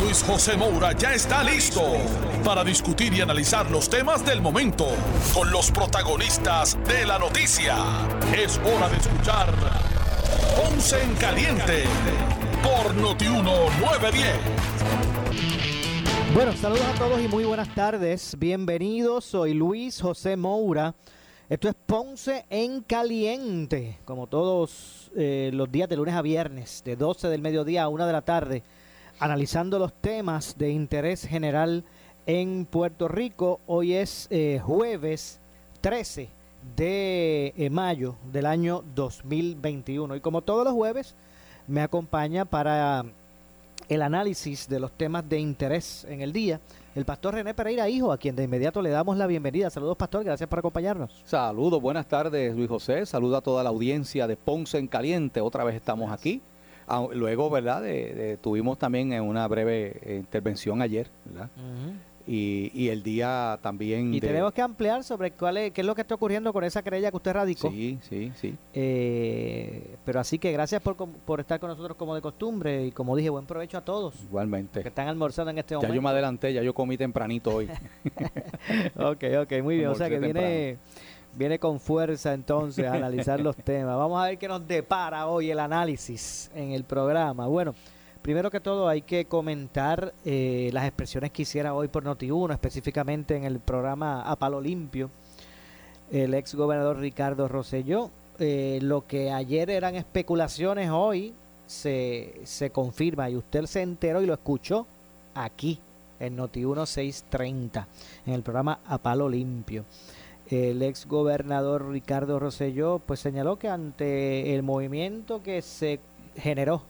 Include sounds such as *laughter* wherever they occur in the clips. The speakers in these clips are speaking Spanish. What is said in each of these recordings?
Luis José Moura ya está listo para discutir y analizar los temas del momento con los protagonistas de la noticia. Es hora de escuchar Ponce en Caliente por Notiuno 910. Bueno, saludos a todos y muy buenas tardes. Bienvenidos, soy Luis José Moura. Esto es Ponce en Caliente, como todos eh, los días de lunes a viernes, de 12 del mediodía a 1 de la tarde, analizando los temas de interés general en Puerto Rico. Hoy es eh, jueves 13 de eh, mayo del año 2021 y como todos los jueves me acompaña para el análisis de los temas de interés en el día el pastor René Pereira, hijo, a quien de inmediato le damos la bienvenida. Saludos, pastor, gracias por acompañarnos. Saludos, buenas tardes, Luis José. Saludo a toda la audiencia de Ponce en Caliente. Otra vez estamos aquí. Ah, luego, ¿verdad? De, tuvimos también una breve eh, intervención ayer, ¿verdad? Y, el día también. Y tenemos que ampliar sobre cuál es, qué es lo que está ocurriendo con esa querella que usted radicó. Sí, sí, sí. Eh, pero así que gracias por, por, estar con nosotros como de costumbre y como dije, buen provecho a todos. Igualmente. Que están almorzando en este momento. Ya yo me adelanté, ya yo comí tempranito hoy. *laughs* ok, ok, muy bien. o sea que viene, viene con fuerza entonces a analizar los *laughs* temas. Vamos a ver qué nos depara hoy el análisis en el programa. Bueno. Primero que todo hay que comentar eh, las expresiones que hiciera hoy por Noti1, específicamente en el programa A Palo Limpio, el ex gobernador Ricardo Rosselló. Eh, lo que ayer eran especulaciones, hoy se, se confirma y usted se enteró y lo escuchó aquí en Noti1 630, en el programa A Palo Limpio. El ex gobernador Ricardo Rosselló pues señaló que ante el movimiento que se generó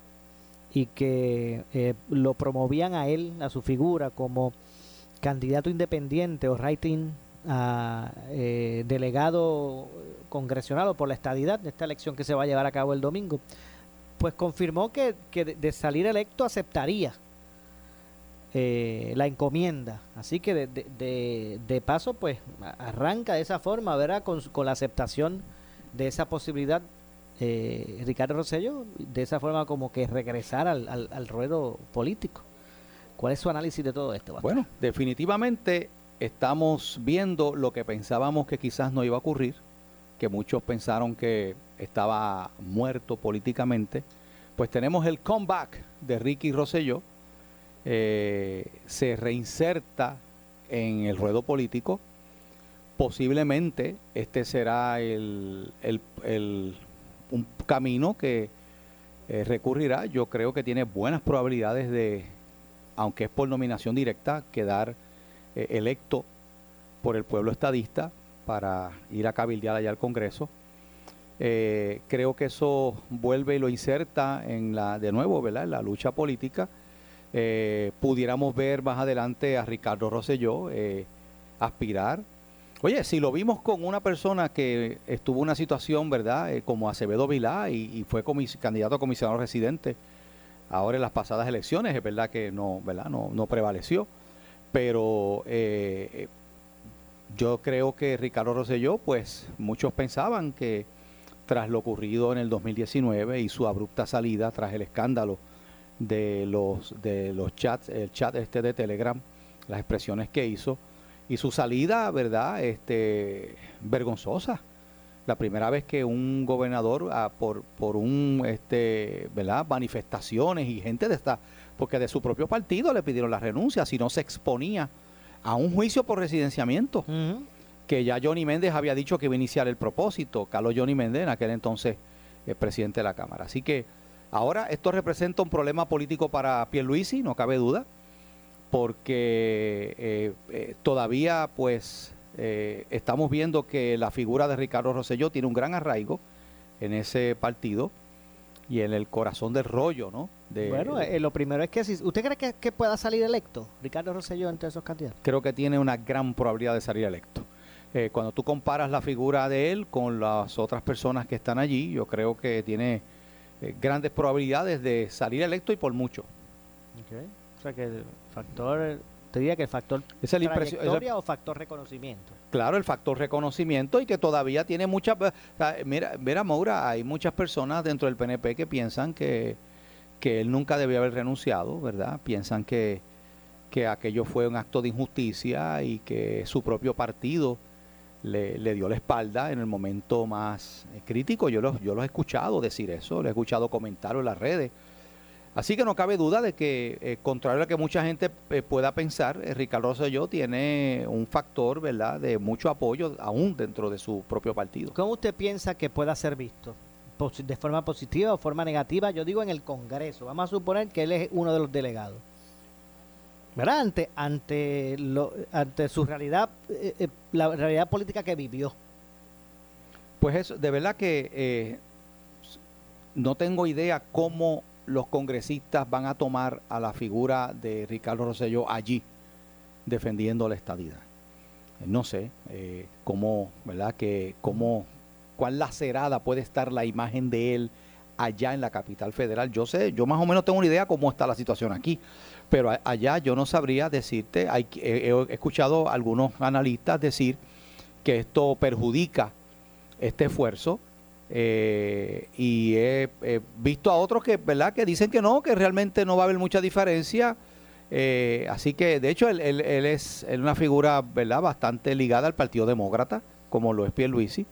y que eh, lo promovían a él, a su figura, como candidato independiente o writing a eh, delegado congresional por la estadidad de esta elección que se va a llevar a cabo el domingo, pues confirmó que, que de salir electo aceptaría eh, la encomienda. Así que de, de, de, paso, pues arranca de esa forma, ¿verdad? Con, con la aceptación de esa posibilidad eh, Ricardo Rosselló de esa forma como que regresar al, al, ruedo político. ¿Cuál es su análisis de todo esto? Bueno, definitivamente estamos viendo lo que pensábamos que quizás no iba a ocurrir, que muchos pensaron que estaba muerto políticamente. Pues tenemos el comeback de Ricky Rosselló, eh, se reinserta en el ruedo político. Posiblemente este será el, el, el un camino que eh, recurrirá. Yo creo que tiene buenas probabilidades de, aunque es por nominación directa, quedar eh, electo por el pueblo estadista para ir a cabildear allá al Congreso. Creo que eso vuelve y lo inserta en la, de nuevo, ¿verdad? En la lucha política. Pudiéramos ver más adelante a Ricardo Rosselló aspirar Oye, si lo vimos con una persona que estuvo en una situación, ¿verdad? Eh, como Acevedo Vilá y, fue candidato a comisionado residente ahora en las pasadas elecciones, es verdad que no, ¿verdad? No, no prevaleció. Pero eh, yo creo que Ricardo Rosselló, pues muchos pensaban que tras lo ocurrido en el 2019 y su abrupta salida tras el escándalo de los de los chats, el chat este de Telegram, las expresiones que hizo, y su salida, ¿verdad? Este, vergonzosa. La primera vez que un gobernador, ah, por, por un, este, ¿verdad? Manifestaciones y gente de esta, porque de su propio partido le pidieron la renuncia, si no se exponía a un juicio por residenciamiento, que ya Johnny Méndez había dicho que iba a iniciar el propósito, Carlos Johnny Méndez, en aquel entonces el presidente de la Cámara. Así que ahora esto representa un problema político para Pierluisi, no cabe duda porque eh, eh, todavía pues eh, estamos viendo que la figura de Ricardo Rosselló tiene un gran arraigo en ese partido y en el corazón del rollo, ¿no? bueno, eh, lo primero es que si usted cree que, pueda salir electo Ricardo Rosselló entre esos candidatos. Creo que tiene una gran probabilidad de salir electo. Eh, cuando tú comparas la figura de él con las otras personas que están allí, yo creo que tiene eh, grandes probabilidades de salir electo y por mucho. O sea que el factor, te diría que el factor es el trayectoria o factor reconocimiento. Claro, el factor reconocimiento y que todavía tiene muchas... Mira, mira, Maura, hay muchas personas dentro del PNP que piensan que que él nunca debió haber renunciado, ¿verdad? Piensan que, que aquello fue un acto de injusticia y que su propio partido le, dio la espalda en el momento más eh, crítico. Yo los, yo los he escuchado decir eso, lo he escuchado comentar en las redes. Así que no cabe duda de que, eh, contrario a que mucha gente eh, pueda pensar, Ricardo Rosselló tiene un factor, ¿verdad?, de mucho apoyo aún dentro de su propio partido. ¿Cómo usted piensa que pueda ser visto? de forma positiva o forma negativa, yo digo en el Congreso. Vamos a suponer que él es uno de los delegados. Ante, lo, ante su realidad, eh, eh, la realidad política que vivió. Pues eso, de verdad que eh, no tengo idea cómo los congresistas van a tomar a la figura de Ricardo Rosselló allí, defendiendo la estadidad. No sé cómo, ¿verdad? Que cómo cuán lacerada puede estar la imagen de él allá en la capital federal. Yo sé, yo más o menos tengo una idea cómo está la situación aquí, pero allá yo no sabría decirte, he, escuchado a algunos analistas decir que esto perjudica este esfuerzo eh, y he, visto a otros que, ¿verdad? que dicen que no, que realmente no va a haber mucha diferencia. Eh, así que, de hecho, él, es una figura ¿verdad? bastante ligada al Partido Demócrata, como lo es Pierluisi.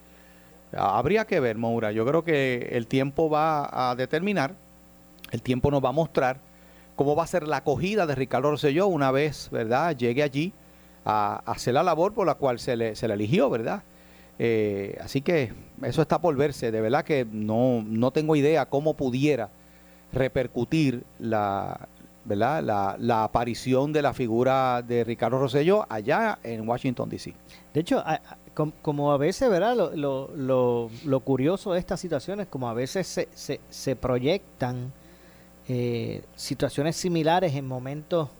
Habría que ver, Moura. Yo creo que el tiempo va a determinar, el tiempo nos va a mostrar cómo va a ser la acogida de Ricardo Rosselló una vez, ¿verdad?, llegue allí a, hacer la labor por la cual se le, se le eligió, ¿verdad? Eh, así que eso está por verse. De verdad que no, no tengo idea cómo pudiera repercutir la, ¿verdad? La, la, aparición de la figura de Ricardo Rosselló allá en Washington, D.C. De hecho, como, a veces, ¿verdad? Lo, lo, lo, curioso de estas situaciones, como a veces se, se, se proyectan eh, situaciones similares en momentos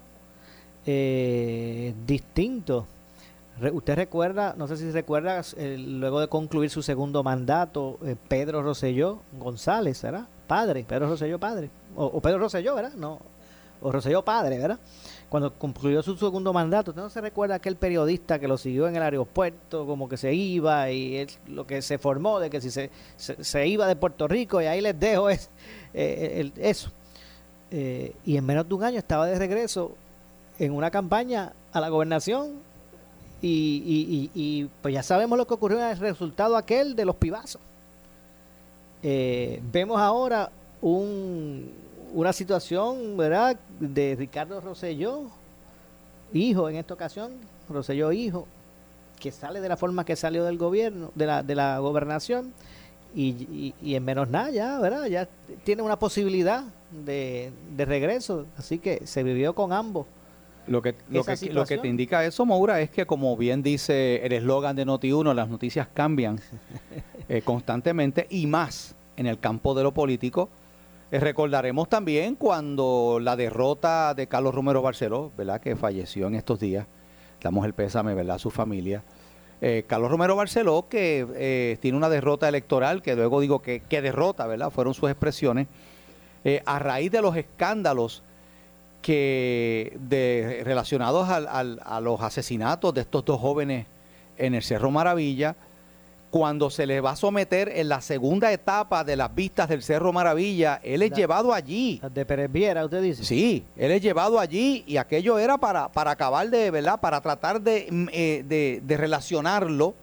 eh, distintos. usted recuerda, no sé si recuerda, luego de concluir su segundo mandato, eh, Pedro Rosselló González, ¿verdad? Padre, Pedro Rosselló padre, o, Pedro Rosselló, ¿verdad? No, o Rosselló padre, ¿verdad? cuando concluyó su segundo mandato, ¿usted no se recuerda aquel periodista que lo siguió en el aeropuerto, como que se iba y lo que se formó de que si se, se, iba de Puerto Rico y ahí les dejo es, eh, eso. Eh, y en menos de un año estaba de regreso en una campaña a la gobernación y, y, pues ya sabemos lo que ocurrió en el resultado aquel de los pibazos. Eh, vemos ahora un, una situación, ¿verdad?, de Ricardo Rosselló, hijo en esta ocasión, Rosselló hijo, que sale de la forma que salió del gobierno, de la, de la gobernación, y, y, en menos nada ya, ¿verdad? Ya tiene una posibilidad de, de regreso, así que se vivió con ambos. Lo que, lo que, lo, que, te indica eso, Maura, es que como bien dice el eslogan de Noti1, las noticias cambian *laughs* eh, constantemente y más en el campo de lo político eh, recordaremos también cuando la derrota de Carlos Romero Barceló, ¿verdad? Que falleció en estos días. Damos el pésame, ¿verdad? A su familia. Eh, Carlos Romero Barceló, que eh, tiene una derrota electoral, que luego digo que, derrota, ¿verdad? Fueron sus expresiones. a raíz de los escándalos que relacionados a los asesinatos de estos dos jóvenes en el Cerro Maravilla, cuando se le va a someter en la segunda etapa de las vistas del Cerro Maravilla, él es llevado allí. De Pérez Viera, usted dice. Sí, él es llevado allí y aquello era para, para acabar de, ¿verdad? Para tratar de, mm, eh, de, relacionarlo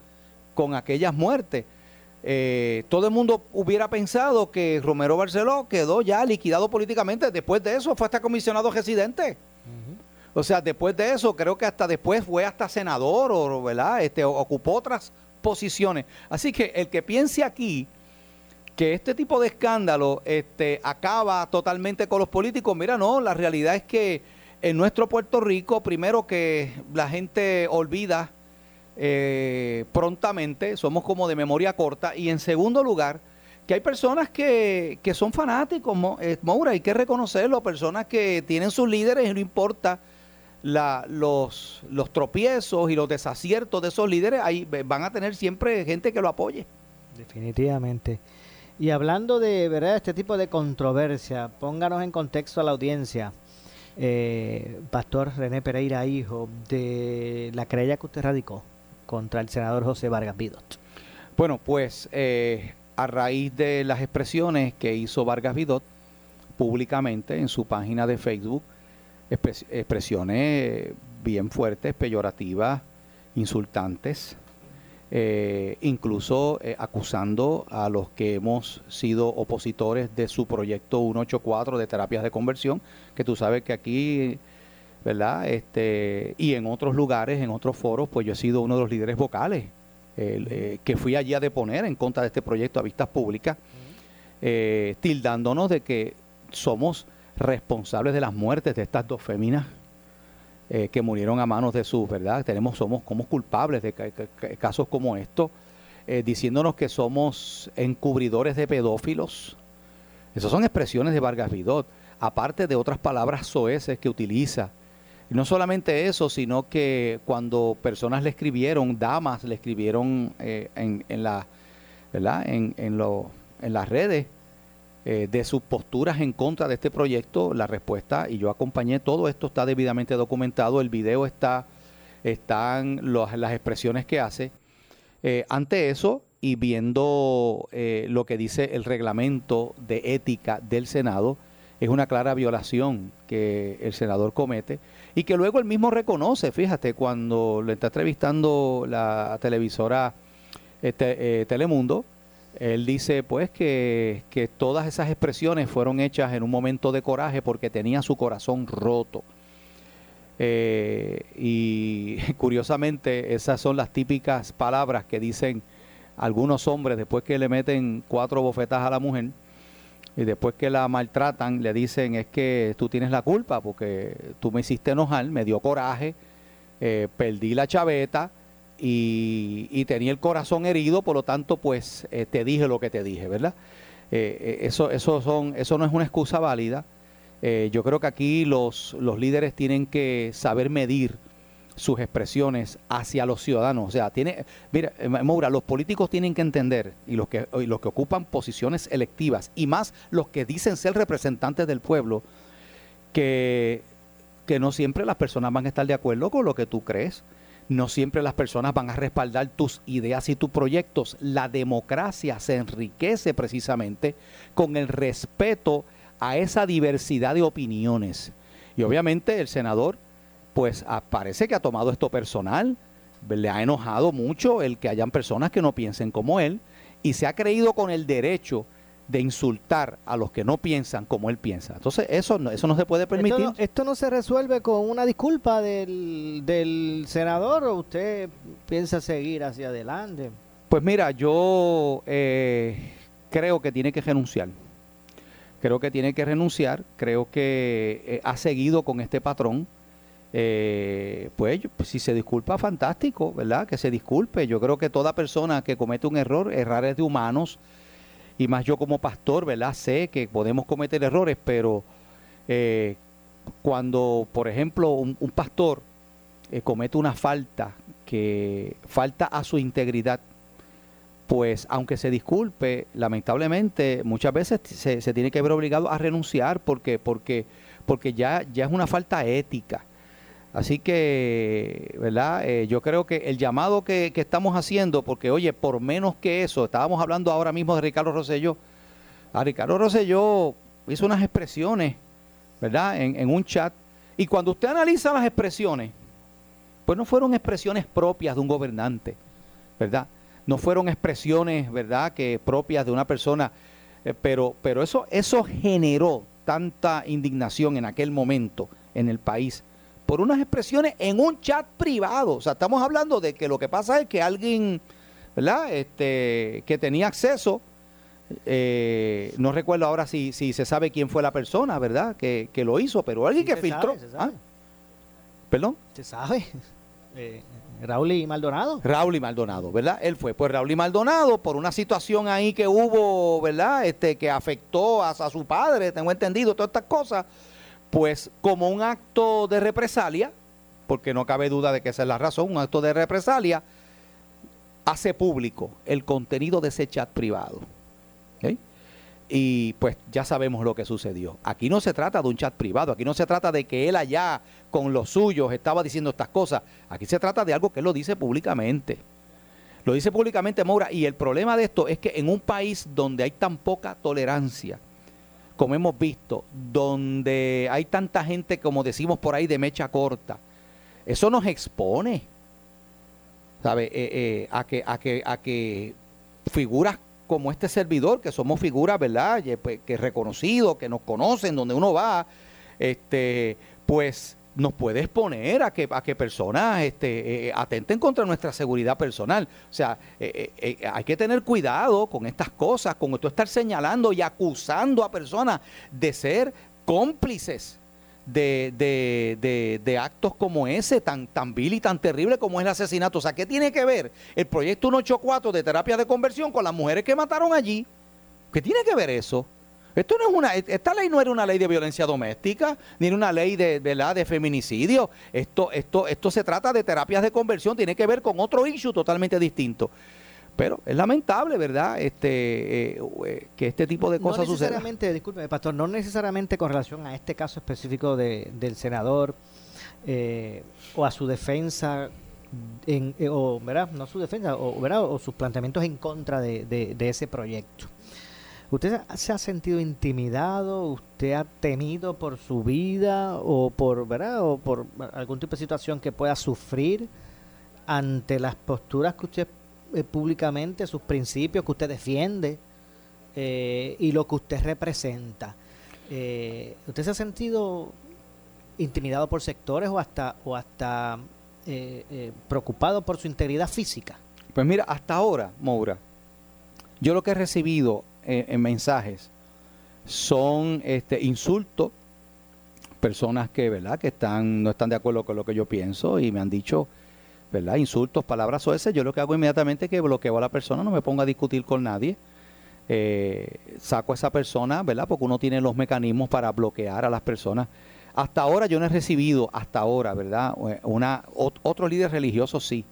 con aquellas muertes. Eh, todo el mundo hubiera pensado que Romero Barceló quedó ya liquidado políticamente. Después de eso fue hasta comisionado residente. O sea, después de eso, creo que hasta después fue hasta senador, o, ¿verdad? Este, ocupó otras posiciones. Así que el que piense aquí que este tipo de escándalo este, acaba totalmente con los políticos, mira, no, la realidad es que en nuestro Puerto Rico, primero que la gente olvida eh, prontamente, somos como de memoria corta, y en segundo lugar, que hay personas que, que son fanáticos, eh, Moura, hay que reconocerlo, personas que tienen sus líderes y no importa la, los, los tropiezos y los desaciertos de esos líderes, ahí van a tener siempre gente que lo apoye. Definitivamente. Y hablando de verdad este tipo de controversia, pónganos en contexto a la audiencia, eh, Pastor René Pereira, hijo, de la querella que usted radicó contra el senador José Vargas Vidot. Bueno, pues eh, a raíz de las expresiones que hizo Vargas Vidot públicamente en su página de Facebook, expresiones bien fuertes, peyorativas, insultantes, eh, incluso eh, acusando a los que hemos sido opositores de su proyecto 184 de terapias de conversión, que tú sabes que aquí, ¿verdad? Este, y en otros lugares, en otros foros, pues yo he sido uno de los líderes vocales eh, que fui allí a deponer en contra de este proyecto a vistas públicas, tildándonos de que somos responsables de las muertes de estas dos féminas eh, que murieron a manos de sus, ¿verdad? Tenemos, somos como culpables de casos como estos, diciéndonos que somos encubridores de pedófilos. Esas son expresiones de Vargas Vidot, aparte de otras palabras soeces que utiliza no solamente eso, sino que cuando personas le escribieron, damas le escribieron eh, en, en, la, ¿verdad? En, en, lo, en las redes eh, de sus posturas en contra de este proyecto, la respuesta, y yo acompañé, todo esto está debidamente documentado, el video está, están las expresiones que hace. Eh, ante eso, y viendo lo que dice el reglamento de ética del Senado, es una clara violación que el senador comete y que luego él mismo reconoce, fíjate, cuando le está entrevistando la televisora este, eh, Telemundo, él dice pues que, que, todas esas expresiones fueron hechas en un momento de coraje porque tenía su corazón roto. Eh, y *laughs* curiosamente esas son las típicas palabras que dicen algunos hombres después que le meten cuatro bofetas a la mujer y después que la maltratan le dicen es que tú tienes la culpa porque tú me hiciste enojar, me dio coraje, eh, perdí la chaveta y, tenía el corazón herido, por lo tanto pues eh, te dije lo que te dije, ¿verdad? Eh, eso, eso, son, eso no es una excusa válida. yo creo que aquí los, los líderes tienen que saber medir sus expresiones hacia los ciudadanos. O sea, tiene, mira, eh, Moura, los políticos tienen que entender, y los que, los que ocupan posiciones electivas, y más los que dicen ser representantes del pueblo, que, que no siempre las personas van a estar de acuerdo con lo que tú crees. No siempre las personas van a respaldar tus ideas y tus proyectos. La democracia se enriquece precisamente con el respeto a esa diversidad de opiniones. Y obviamente el senador pues ah, parece que ha tomado esto personal, le ha enojado mucho el que hayan personas que no piensen como él y se ha creído con el derecho de insultar a los que no piensan como él piensa. Entonces, eso no, eso no se puede permitir. ¿Esto no, se resuelve con una disculpa del, del, senador o usted piensa seguir hacia adelante? Pues mira, yo eh, creo que tiene que renunciar. Creo que tiene que renunciar. Creo que eh, ha seguido con este patrón eh, pues, pues, si se disculpa, fantástico, ¿verdad? Que se disculpe. Yo creo que toda persona que comete un error, errores de humanos, y más yo como pastor, ¿verdad? Sé que podemos cometer errores, pero eh, cuando, por ejemplo, un, pastor eh, comete una falta que falta a su integridad, pues aunque se disculpe, lamentablemente muchas veces se, se tiene que ver obligado a renunciar porque, porque, porque ya, ya es una falta ética. Así que, ¿verdad? Eh, yo creo que el llamado que, estamos haciendo, porque oye, por menos que eso, estábamos hablando ahora mismo de Ricardo Rosselló. A Ricardo Rosselló hizo unas expresiones, ¿verdad? En, en un chat. Y cuando usted analiza las expresiones, pues no fueron expresiones propias de un gobernante, ¿verdad? No fueron expresiones, ¿verdad?, que propias de una persona, eh, pero, pero eso, eso generó tanta indignación en aquel momento en el país por unas expresiones en un chat privado. O sea, estamos hablando de que lo que pasa es que alguien, ¿verdad? Este, que tenía acceso, eh, no recuerdo ahora si, si se sabe quién fue la persona, ¿verdad? Que, lo hizo, pero alguien que filtró. ¿Ah? ¿Perdón? Se sabe. Eh, Raúl y Maldonado. Raúl y Maldonado, ¿verdad? Él fue. Pues Raúl y Maldonado, por una situación ahí que hubo, ¿verdad? Este, que afectó a, a su padre, tengo entendido, todas estas cosas, pues como un acto de represalia, porque no cabe duda de que esa es la razón, un acto de represalia, hace público el contenido de ese chat privado. Y pues ya sabemos lo que sucedió. Aquí no se trata de un chat privado, aquí no se trata de que él allá con los suyos estaba diciendo estas cosas, aquí se trata de algo que él lo dice públicamente. Lo dice públicamente Moura y el problema de esto es que en un país donde hay tan poca tolerancia, como hemos visto, donde hay tanta gente, como decimos por ahí, de mecha corta, eso nos expone, ¿sabe? Eh, eh, a, que, a, que, a que figuras como este servidor, que somos figuras, ¿verdad? Pues, que reconocidos, que nos conocen, donde uno va, este, pues nos puede exponer a que, a que personas este, eh, atenten contra nuestra seguridad personal. O sea, hay que tener cuidado con estas cosas, con esto estar señalando y acusando a personas de ser cómplices de, de, de, actos como ese, tan, tan vil y tan terrible como es el asesinato. O sea, ¿qué tiene que ver el proyecto 184 de terapia de conversión con las mujeres que mataron allí? ¿Qué tiene que ver eso? Esto no es una, esta ley no era una ley de violencia doméstica, ni era una ley de, de feminicidio. Esto, esto, esto se trata de terapias de conversión, tiene que ver con otro issue totalmente distinto. Pero es lamentable, ¿verdad? Este, eh, eh, que este tipo de cosas no necesariamente, disculpe, pastor, no necesariamente con relación a este caso específico de, del senador eh, o a su defensa, en, o, ¿verdad? No su defensa, o, ¿verdad? o sus planteamientos en contra de, de, ese proyecto. ¿Usted se ha sentido intimidado? ¿Usted ha temido por su vida o por, ¿verdad? o por algún tipo de situación que pueda sufrir ante las posturas que usted eh, públicamente sus principios que usted defiende eh, y lo que usted representa. Eh, ¿Usted se ha sentido intimidado por sectores o hasta, o hasta preocupado por su integridad física? Pues mira, hasta ahora, Moura, yo lo que he recibido en mensajes son este, insultos, personas que, ¿verdad? que están, no están de acuerdo con lo que yo pienso y me han dicho ¿verdad? Insultos, palabras o ese, yo lo que hago inmediatamente es que bloqueo a la persona, no me pongo a discutir con nadie. Eh, saco a esa persona, ¿verdad? Porque uno tiene los mecanismos para bloquear a las personas. Hasta ahora yo no he recibido, hasta ahora, ¿verdad? Eh, una, otros líderes religiosos sí,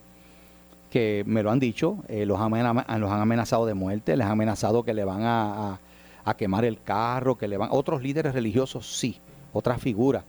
que me lo han dicho, eh, los, han, los han amenazado de muerte, les han amenazado que le van a, quemar el carro, que le van... Otros líderes religiosos sí, otras figuras.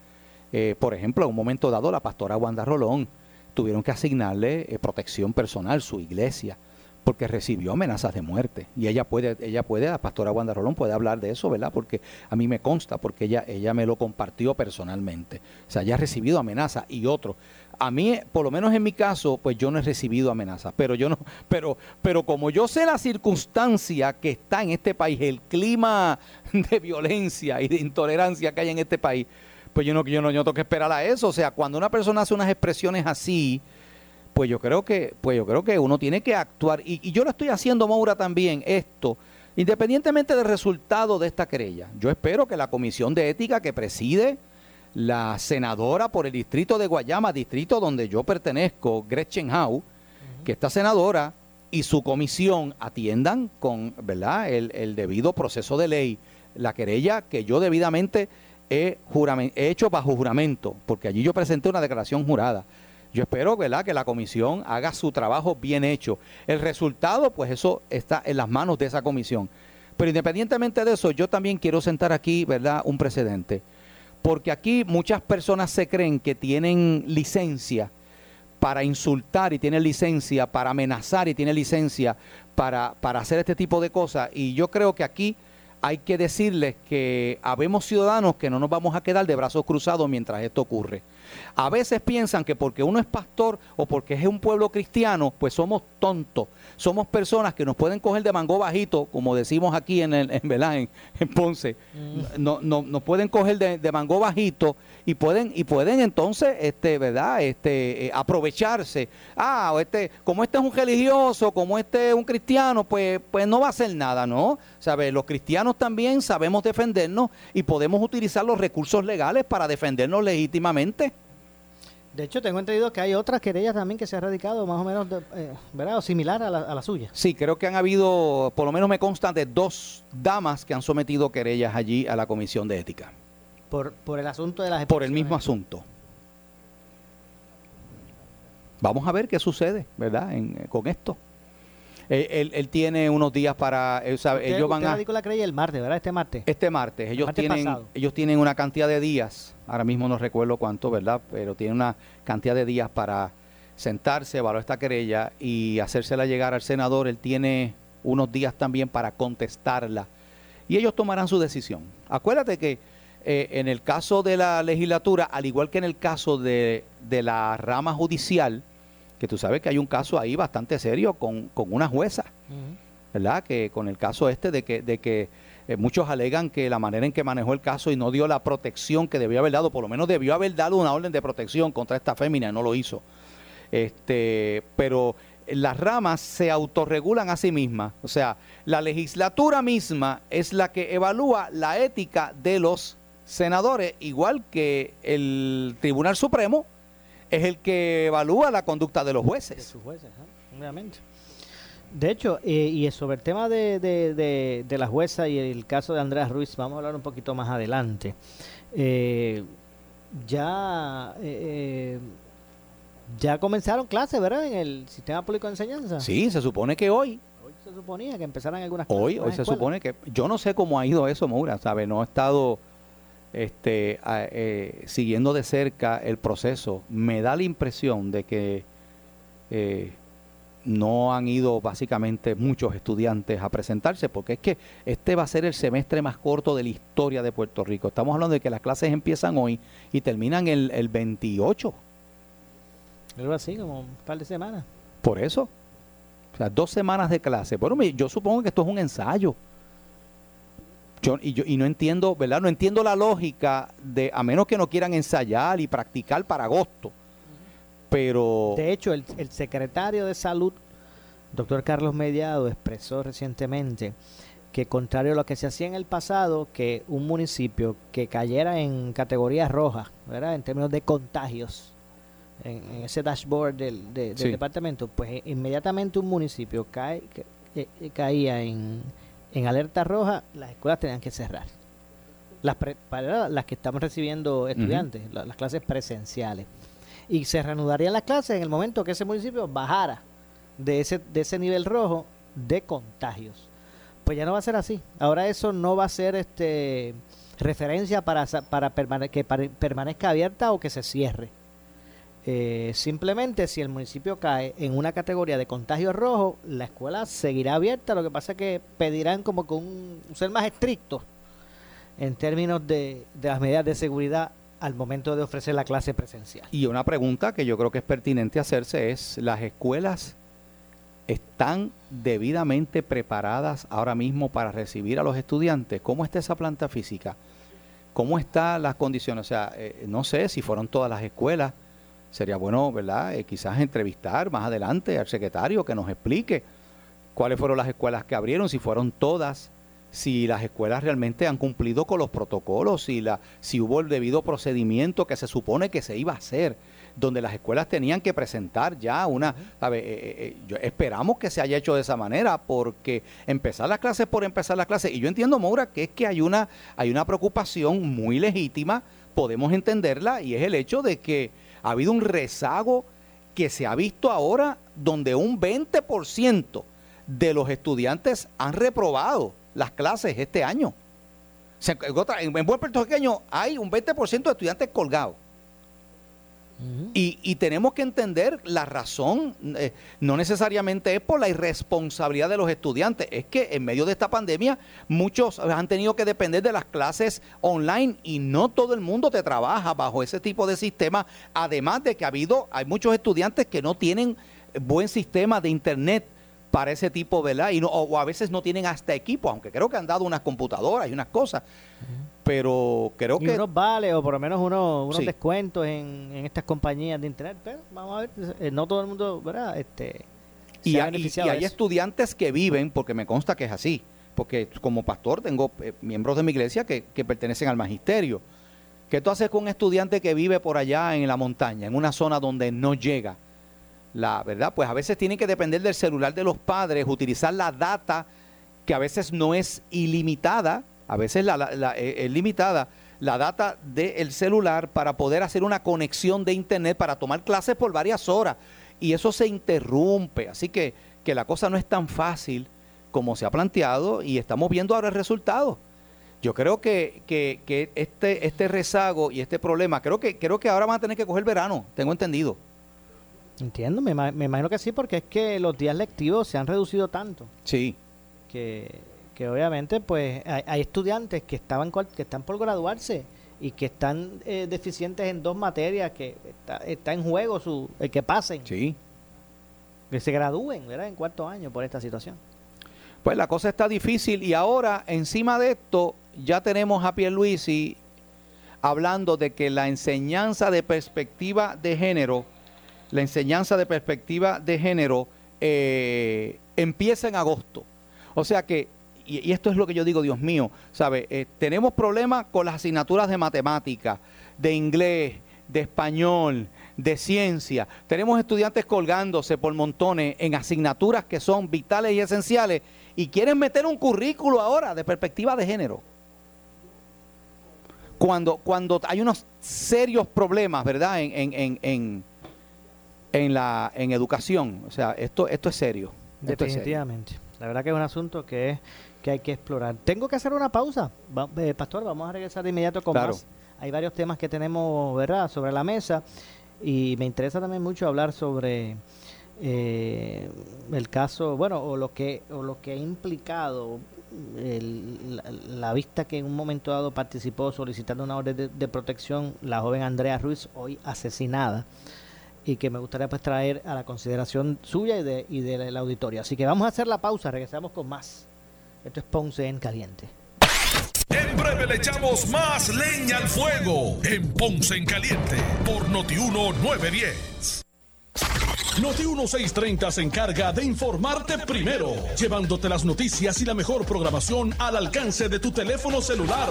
por ejemplo, en un momento dado, la pastora Wanda Rolón, tuvieron que asignarle eh, protección personal, su iglesia, porque recibió amenazas de muerte. Y ella puede, ella puede, la pastora Wanda Rolón puede hablar de eso, ¿verdad? Porque a mí me consta, porque ella, ella me lo compartió personalmente. O sea, ella ha recibido amenazas y otros. A mí, por lo menos en mi caso, pues yo no he recibido amenazas, pero yo no, pero, pero como yo sé la circunstancia que está en este país, el clima de violencia y de intolerancia que hay en este país, pues yo no, yo no, yo tengo que esperar a eso. O sea, cuando una persona hace unas expresiones así, pues yo creo que, pues yo creo que uno tiene que actuar. Y, yo lo estoy haciendo, Maura, también, esto, independientemente del resultado de esta querella. Yo espero que la comisión de ética que preside la senadora por el distrito de Guayama, distrito donde yo pertenezco, Gretchen Howe, que esta senadora y su comisión atiendan con ¿verdad? El, el debido proceso de ley la querella que yo debidamente he, hecho bajo juramento, porque allí yo presenté una declaración jurada. Yo espero ¿verdad? que la comisión haga su trabajo bien hecho. El resultado, pues eso está en las manos de esa comisión. Pero independientemente de eso, yo también quiero sentar aquí ¿verdad? un precedente. Porque aquí muchas personas se creen que tienen licencia para insultar y tienen licencia para amenazar y tienen licencia para, para hacer este tipo de cosas. Y yo creo que aquí hay que decirles que habemos ciudadanos que no nos vamos a quedar de brazos cruzados mientras esto ocurre. A veces piensan que porque uno es pastor o porque es un pueblo cristiano, pues somos tontos. Somos personas que nos pueden coger de mango bajito, como decimos aquí en, el, en, en, Ponce. Mm. No, no, nos pueden coger de, de, mango bajito y pueden, y pueden entonces, este, ¿verdad? Este, eh, aprovecharse. Ah, este, como este es un religioso, como este es un cristiano, pues, pues no va a hacer nada, ¿no? ¿Sabe? Los cristianos también sabemos defendernos y podemos utilizar los recursos legales para defendernos legítimamente. De hecho, tengo entendido que hay otras querellas también que se han radicado más o menos, eh, ¿verdad? O similar a la, a la, suya. Sí, creo que han habido, por lo menos me consta, de dos damas que han sometido querellas allí a la Comisión de Ética. Por, por el asunto de las Por el mismo asunto. Vamos a ver qué sucede, ¿verdad? con esto. Él, él, tiene unos días para. Él, ellos van a. la crey el martes, ¿verdad? Este martes. Este martes. Ellos, tienen, ellos tienen una cantidad de días. Ahora mismo no recuerdo cuánto, ¿verdad? Pero tienen una cantidad de días para sentarse, evaluar esta querella y hacérsela llegar al senador. Él tiene unos días también para contestarla. Y ellos tomarán su decisión. Acuérdate que eh, en el caso de la legislatura, al igual que en el caso de, de la rama judicial, que tú sabes que hay un caso ahí bastante serio con, una jueza, ¿verdad? Que con el caso este de que, de que eh, muchos alegan que la manera en que manejó el caso y no dio la protección que debió haber dado, por lo menos debió haber dado una orden de protección contra esta fémina, no lo hizo. Este, pero las ramas se autorregulan a sí mismas, o sea, la legislatura misma es la que evalúa la ética de los senadores, igual que el Tribunal Supremo es el que evalúa la conducta de los jueces. De sus jueces, obviamente. De hecho, eh, y sobre el tema de, de, la jueza y el caso de Andrés Ruiz, vamos a hablar un poquito más adelante. Eh, ya, eh, ya comenzaron clases, ¿verdad? En el sistema público de enseñanza. Sí, se supone que hoy. Hoy se suponía que empezaran algunas clases. Hoy, hoy se supone que. Yo no sé cómo ha ido eso, Moura, ¿sabe? No he estado este, eh, siguiendo de cerca el proceso, me da la impresión de que eh, no han ido básicamente muchos estudiantes a presentarse, porque es que este va a ser el semestre más corto de la historia de Puerto Rico. Estamos hablando de que las clases empiezan hoy y terminan el, el 28. Algo así, como un par de semanas. Por eso. O sea, dos semanas de clase. Bueno, yo supongo que esto es un ensayo y, no entiendo, ¿verdad? No entiendo la lógica de, a menos que no quieran ensayar y practicar para agosto. Pero... De hecho, el, secretario de Salud, doctor Carlos Mediado, expresó recientemente que contrario a lo que se hacía en el pasado, que un municipio que cayera en categoría roja, ¿verdad? En términos de contagios, en, ese dashboard del, departamento, pues inmediatamente un municipio cae, que, caía en en alerta roja, las escuelas tenían que cerrar. Las para las que estamos recibiendo estudiantes, las clases presenciales. Y se reanudarían las clases en el momento que ese municipio bajara de ese, de ese nivel rojo de contagios. Pues ya no va a ser así. Ahora eso no va a ser este referencia para, para que permanezca abierta o que se cierre. Eh, simplemente si el municipio cae en una categoría de contagio rojo, la escuela seguirá abierta. Lo que pasa es que pedirán como que un, ser más estrictos en términos de, de las medidas de seguridad al momento de ofrecer la clase presencial. Y una pregunta que yo creo que es pertinente hacerse es, ¿las escuelas están debidamente preparadas ahora mismo para recibir a los estudiantes? ¿Cómo está esa planta física? ¿Cómo están las condiciones? O sea, eh, no sé si fueron todas las escuelas sería bueno, ¿verdad? Eh, quizás entrevistar más adelante al secretario que nos explique cuáles fueron las escuelas que abrieron, si fueron todas, si las escuelas realmente han cumplido con los protocolos, si, la, si hubo el debido procedimiento que se supone que se iba a hacer, donde las escuelas tenían que presentar ya una, ¿sabe? Eh, eh, esperamos que se haya hecho de esa manera, porque empezar las clases por empezar las clases, y yo entiendo, Maura, que es que hay una, hay una preocupación muy legítima, podemos entenderla, y es el hecho de que ha habido un rezago que se ha visto ahora donde un 20% de los estudiantes han reprobado las clases este año. En buen puertorriqueño hay un 20% de estudiantes colgados y, tenemos que entender la razón, eh, no necesariamente es por la irresponsabilidad de los estudiantes, es que en medio de esta pandemia muchos han tenido que depender de las clases online y no todo el mundo te trabaja bajo ese tipo de sistema, además de que ha habido, hay muchos estudiantes que no tienen buen sistema de internet para ese tipo, ¿verdad? Y no, o, a veces no tienen hasta equipo, aunque creo que han dado unas computadoras y unas cosas pero creo que... unos vale o por lo menos unos, unos descuentos en, estas compañías de internet, pero vamos a ver, eh, no todo el mundo, ¿verdad? Este, y, hay, y hay estudiantes que viven, porque me consta que es así, porque como pastor tengo eh, miembros de mi iglesia que, que pertenecen al magisterio, ¿Qué tú haces con un estudiante que vive por allá en la montaña, en una zona donde no llega? La verdad, pues a veces tienen que depender del celular de los padres, utilizar la data que a veces no es ilimitada, a veces eh, es limitada la data del celular para poder hacer una conexión de internet para tomar clases por varias horas. Y eso se interrumpe. Así que, que la cosa no es tan fácil como se ha planteado y estamos viendo ahora el resultado. Yo creo que, que, este, este rezago y este problema, creo que, creo que ahora van a tener que coger verano, tengo entendido. Entiendo, me, me imagino que sí, porque es que los días lectivos se han reducido tanto. Sí. Que, que obviamente pues hay, estudiantes que estaban que están por graduarse y que están eh, deficientes en dos materias que está, en juego su el que pasen sí que se gradúen ¿verdad? en cuarto año por esta situación pues la cosa está difícil y ahora encima de esto ya tenemos a Pierluisi hablando de que la enseñanza de perspectiva de género la enseñanza de perspectiva de género eh, empieza en agosto o sea que y, esto es lo que yo digo, Dios mío, ¿sabe? Eh, tenemos problemas con las asignaturas de matemática, de inglés, de español, de ciencia. Tenemos estudiantes colgándose por montones en asignaturas que son vitales y esenciales y quieren meter un currículo ahora de perspectiva de género. Cuando, cuando hay unos serios problemas, ¿verdad? En, en, en, en, la, en educación. O sea, esto, esto es serio. Definitivamente. La verdad que es un asunto que es que hay que explorar. Tengo que hacer una pausa. Eh, pastor, vamos a regresar de inmediato con más. Hay varios temas que tenemos, ¿verdad?, sobre la mesa. Y me interesa también mucho hablar sobre eh, el caso, bueno, o lo que, o lo que ha implicado la, vista que en un momento dado participó solicitando una orden de, protección la joven Andrea Ruiz, hoy asesinada, y que me gustaría pues traer a la consideración suya y de, y de la auditorio. Así que vamos a hacer la pausa, regresamos con más. Esto es Ponce en Caliente. En breve le echamos más leña al fuego en Ponce en Caliente por Notiuno 910. Noti 1630 se encarga de informarte primero, llevándote las noticias y la mejor programación al alcance de tu teléfono celular.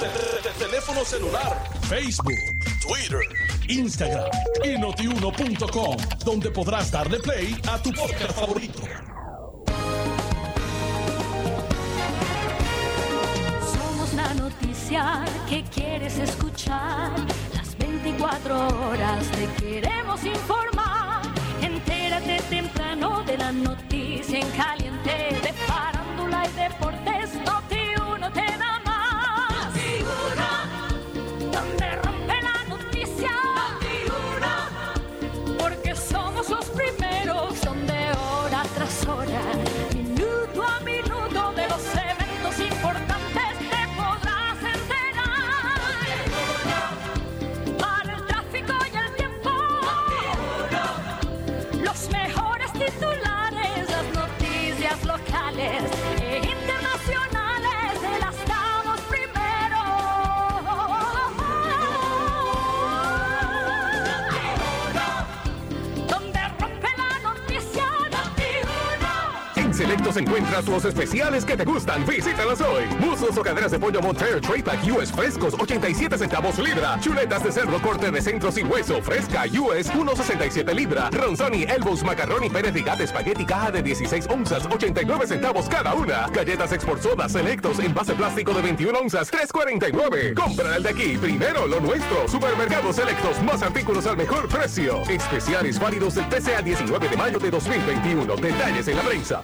teléfono celular, Facebook, Twitter, Instagram y notiuno.com, donde podrás darle play a tu podcast favorito. que quieres escuchar. Las 24 horas te queremos informar. Entérate temprano de la noticia en caliente Encuentras los especiales que te gustan. Visítalos hoy. Musos o caderas de pollo Montreal Tray Pack US frescos 87 centavos libra. Chuletas de cerdo corte de centro sin hueso fresca US 1.67 libra. Ronzoni, Elbows, Macaroni, Pérez Rigate, Spaghetti caja de 16 onzas 89 centavos cada una. Galletas Export Soda Selectos en base plástico de 21 onzas 3.49. Compra el de aquí. Primero lo nuestro. Supermercados Selectos. Más artículos al mejor precio. Especiales válidos del 13 al 19 de mayo de 2021. Detalles en la prensa.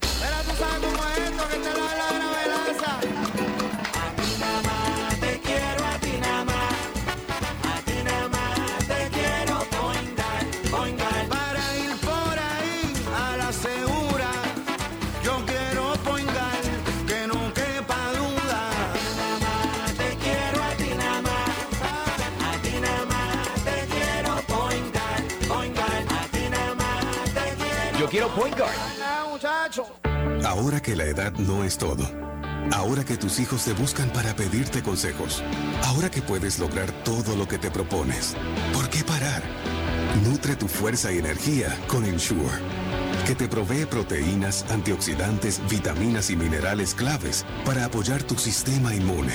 Pero es esto que te la la velaza. A ti nada más te quiero, a ti nada más. A ti nada más te quiero poingar, poingar. Para ir por ahí a la segura. Yo quiero poingar, que no quepa duda. A ti nada más te quiero, a ti nada más. A ti nada más te quiero poingar, poingar. A ti nada te quiero. Yo quiero point guard. Ahora que la edad no es todo. Ahora que tus hijos te buscan para pedirte consejos. Ahora que puedes lograr todo lo que te propones. ¿Por qué parar? Nutre tu fuerza y energía con Ensure, que te provee proteínas, antioxidantes, vitaminas y minerales claves para apoyar tu sistema inmune.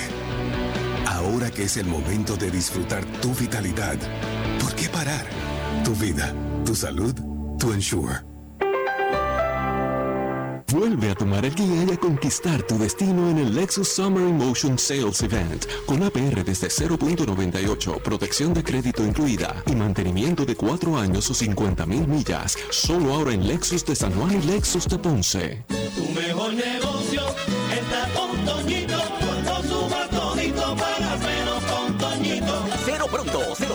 Ahora que es el momento de disfrutar tu vitalidad, ¿por qué parar? Tu vida, tu salud, tu Ensure. Vuelve a tomar el guía y a conquistar tu destino en el Lexus Summer Emotion Sales Event con APR desde 0.98, protección de crédito incluida y mantenimiento de 4 años o 50 mil millas. Solo ahora en Lexus de San Juan y Lexus de Ponce. Tu mejor negocio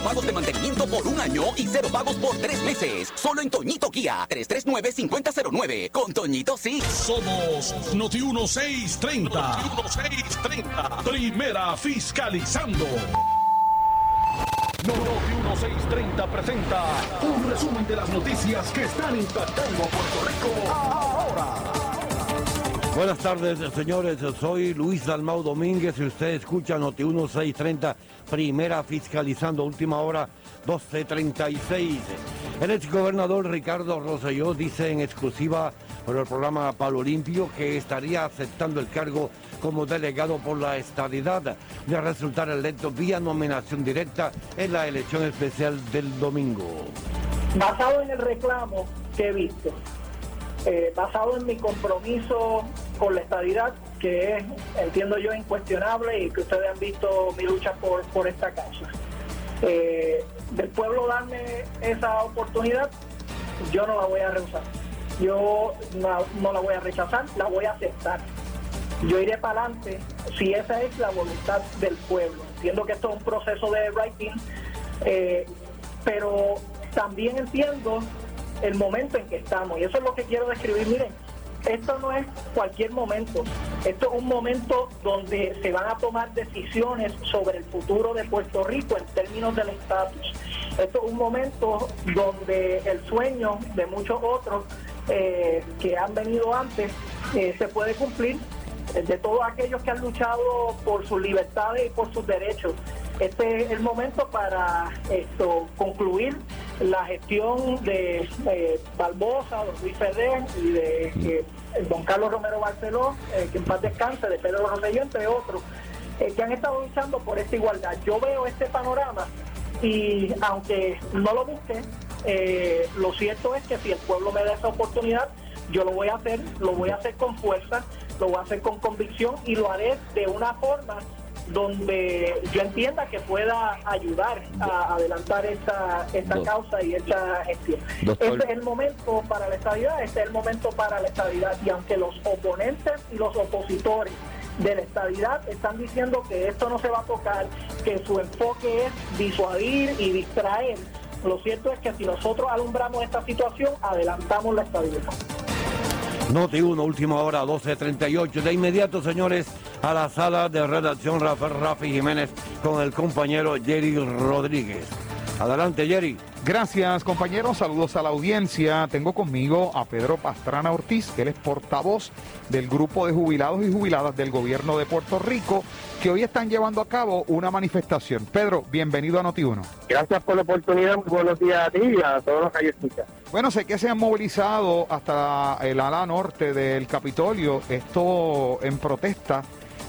pagos de mantenimiento por un año y cero pagos por tres meses. Solo en Toñito Guía, 339-5009. Con Toñito sí. Somos Noti 1630. Noti 1630. Primera fiscalizando. Noti 1630 presenta un resumen de las noticias que están impactando a Puerto Rico ahora. Buenas tardes, señores. Soy Luis Dalmau Domínguez y usted escucha Noti 1630, primera fiscalizando, última hora 1236. El exgobernador Ricardo Rosselló dice en exclusiva por el programa Palo Limpio que estaría aceptando el cargo como delegado por la estadidad de resultar electo vía nominación directa en la elección especial del domingo. basado en el reclamo que he visto, eh, basado en mi compromiso con la estadidad, que es, entiendo yo, incuestionable y que ustedes han visto mi lucha por, por esta causa. Eh, del pueblo darme esa oportunidad, yo no la voy a rehusar. Yo no, no la voy a rechazar, la voy a aceptar. Yo iré para adelante si esa es la voluntad del pueblo. Entiendo que esto es un proceso de writing, eh, pero también entiendo el momento en que estamos. Y eso es lo que quiero describir. Miren, esto no es cualquier momento. Esto es un momento donde se van a tomar decisiones sobre el futuro de Puerto Rico en términos del estatus. Esto es un momento donde el sueño de muchos otros eh, que han venido antes eh, se puede cumplir de todos aquellos que han luchado por sus libertades y por sus derechos. Este es el momento para esto concluir la gestión de eh, Barbosa, don Luis Ferrer y de eh, don Carlos Romero Barceló, eh, que en paz descanse, de Pedro Rosselló, entre otros, eh, que han estado luchando por esta igualdad. Yo veo este panorama y aunque no lo busque, eh, lo cierto es que si el pueblo me da esa oportunidad, yo lo voy a hacer, lo voy a hacer con fuerza, lo voy a hacer con convicción y lo haré de una forma donde yo entienda que pueda ayudar a adelantar esta, esta causa y esta gestión. Doctor. Este es el momento para la estabilidad, este es el momento para la estabilidad y aunque los oponentes y los opositores de la estabilidad están diciendo que esto no se va a tocar, que su enfoque es disuadir y distraer, lo cierto es que si nosotros alumbramos esta situación, adelantamos la estabilidad. Noti 1, última hora, 12.38. De inmediato, señores, a la sala de redacción Rafa, Rafi Jiménez con el compañero Jerry Rodríguez. Adelante, Jerry. Gracias, compañeros. Saludos a la audiencia. Tengo conmigo a Pedro Pastrana Ortiz, que él es portavoz del grupo de jubilados y jubiladas del gobierno de Puerto Rico, que hoy están llevando a cabo una manifestación. Pedro, bienvenido a Noti1. Gracias por la oportunidad. Muy buenos días a ti y a todos los que. Bueno, sé que se han movilizado hasta el ala norte del Capitolio, esto en protesta,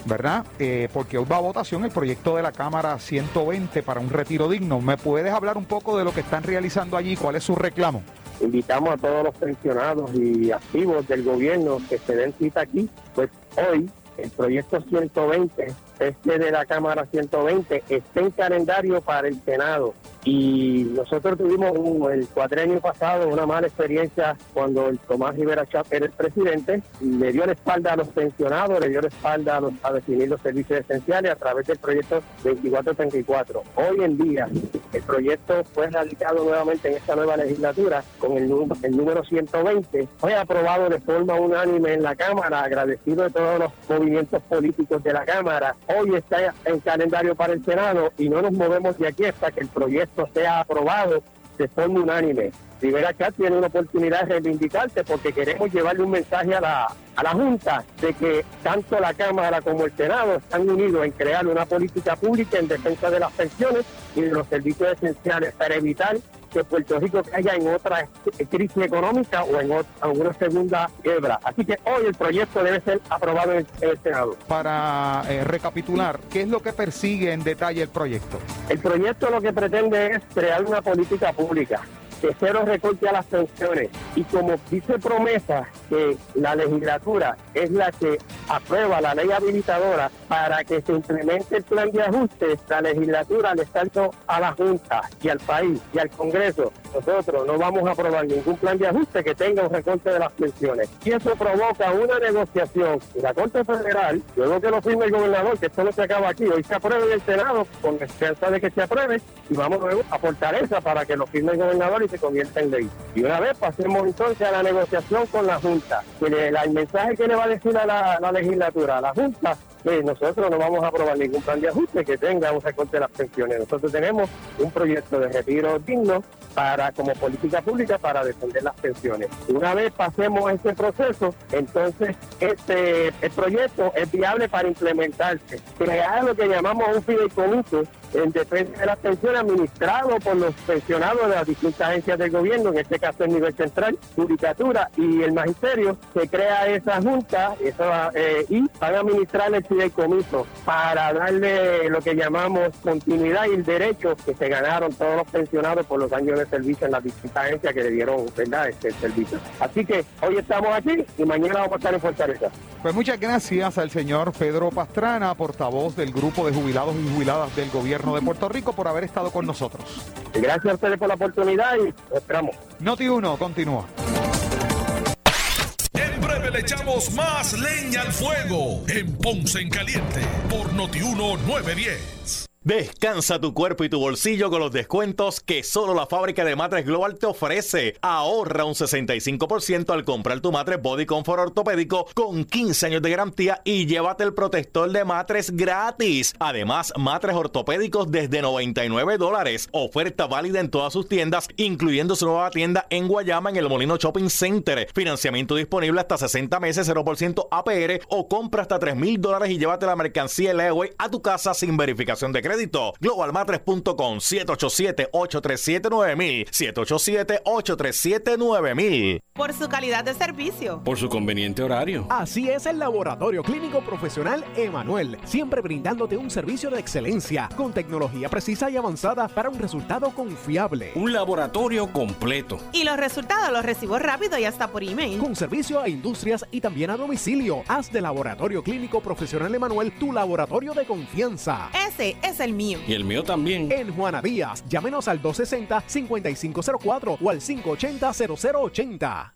¿verdad? Eh, porque hoy va a votación el proyecto de la Cámara 120 para un retiro digno. ¿Me puedes hablar un poco de lo que están realizando allí? ¿Cuál es su reclamo? Invitamos a todos los pensionados y activos del gobierno que se den cita aquí. Pues hoy el proyecto 120, este de la Cámara 120, está en calendario para el Senado. Y nosotros tuvimos un- el cuatrenio pasado una mala experiencia cuando el Tomás Rivera Chap era el presidente, le dio la espalda a los pensionados, le dio la espalda a, los- a definir los servicios esenciales a través del proyecto 2434. Hoy en día el proyecto fue radicado nuevamente en esta nueva legislatura con el, el número 120. Fue aprobado de forma unánime en la Cámara, agradecido de todos los movimientos políticos de la Cámara. Hoy está en calendario para el Senado y no nos movemos de aquí hasta que el proyecto sea aprobado de forma unánime. Rivera Chat tiene una oportunidad de reivindicarse porque queremos llevarle un mensaje a la, a la Junta de que tanto la Cámara como el Senado están unidos en crear una política pública en defensa de las pensiones y de los servicios esenciales para evitar que Puerto Rico caiga en otra crisis económica o en, ot- en una segunda quiebra. Así que hoy el proyecto debe ser aprobado en el, en el Senado. Para eh, recapitular, ¿qué es lo que persigue en detalle el proyecto? El proyecto lo que pretende es crear una política pública de cero recorte a las pensiones y como dice promesa que la legislatura es la que aprueba la ley habilitadora para que se implemente el plan de ajuste, la legislatura le está dando a la Junta y al país y al Congreso, nosotros no vamos a aprobar ningún plan de ajuste que tenga un recorte de las pensiones. Y eso provoca una negociación y la Corte Federal, luego que lo firme el gobernador, que esto no se acaba aquí, hoy se apruebe en el Senado con esperanza de que se apruebe y vamos luego a Fortaleza para que lo firme el gobernador y se convierta en ley. Y una vez pasemos entonces a la negociación con la Junta, que le- el mensaje que le va a decir a la, la legislatura, a la Junta, que nosotros no vamos a aprobar ningún plan de ajuste que tenga un recorte de las pensiones. Nosotros tenemos un proyecto de retiro digno para como política pública para defender las pensiones. Una vez pasemos ese proceso, entonces este el proyecto es viable para implementarse. Crear lo que llamamos un fideicomiso en defensa de las pensiones administrado por los pensionados de las distintas agencias del gobierno, en este caso el nivel central, judicatura y el magisterio, se crea esa junta esa, eh, y van a administrar el fideicomiso para darle lo que llamamos continuidad y el derecho que se ganaron todos los pensionados por los años de servicio en las distintas agencias que le dieron ¿verdad? este servicio. Así que hoy estamos aquí y mañana vamos a estar en Fortaleza. Pues muchas gracias al señor Pedro Pastrana, portavoz del grupo de jubilados y jubiladas del gobierno de Puerto Rico, por haber estado con nosotros. Gracias a ustedes por la oportunidad y esperamos. Noti 1, continúa. En breve le echamos más leña al fuego en Ponce en Caliente por Notiuno 910. Descansa tu cuerpo y tu bolsillo con los descuentos que solo la fábrica de matres Global te ofrece. Ahorra un 65% al comprar tu matres Body Comfort ortopédico con 15 años de garantía y llévate el protector de matres gratis. Además, matres ortopédicos desde 99 dólares. Oferta válida en todas sus tiendas, incluyendo su nueva tienda en Guayama en el Molino Shopping Center. Financiamiento disponible hasta 60 meses, 0% APR o compra hasta 3 mil dólares y llévate la mercancía Leeway a tu casa sin verificación de crédito. Globalmatres.com 787-837-9000 787-837-9000 Por su calidad de servicio. Por su conveniente horario. Así es el Laboratorio Clínico Profesional Emanuel, siempre brindándote un servicio de excelencia con tecnología precisa y avanzada para un resultado confiable. Un laboratorio completo. Y los resultados los recibo rápido y hasta por email. Con servicio a industrias y también a domicilio. Haz de Laboratorio Clínico Profesional Emanuel tu laboratorio de confianza. Ese es el mío. Y el mío también. En Juana Díaz, llámenos al 260-5504 o al 580-0080.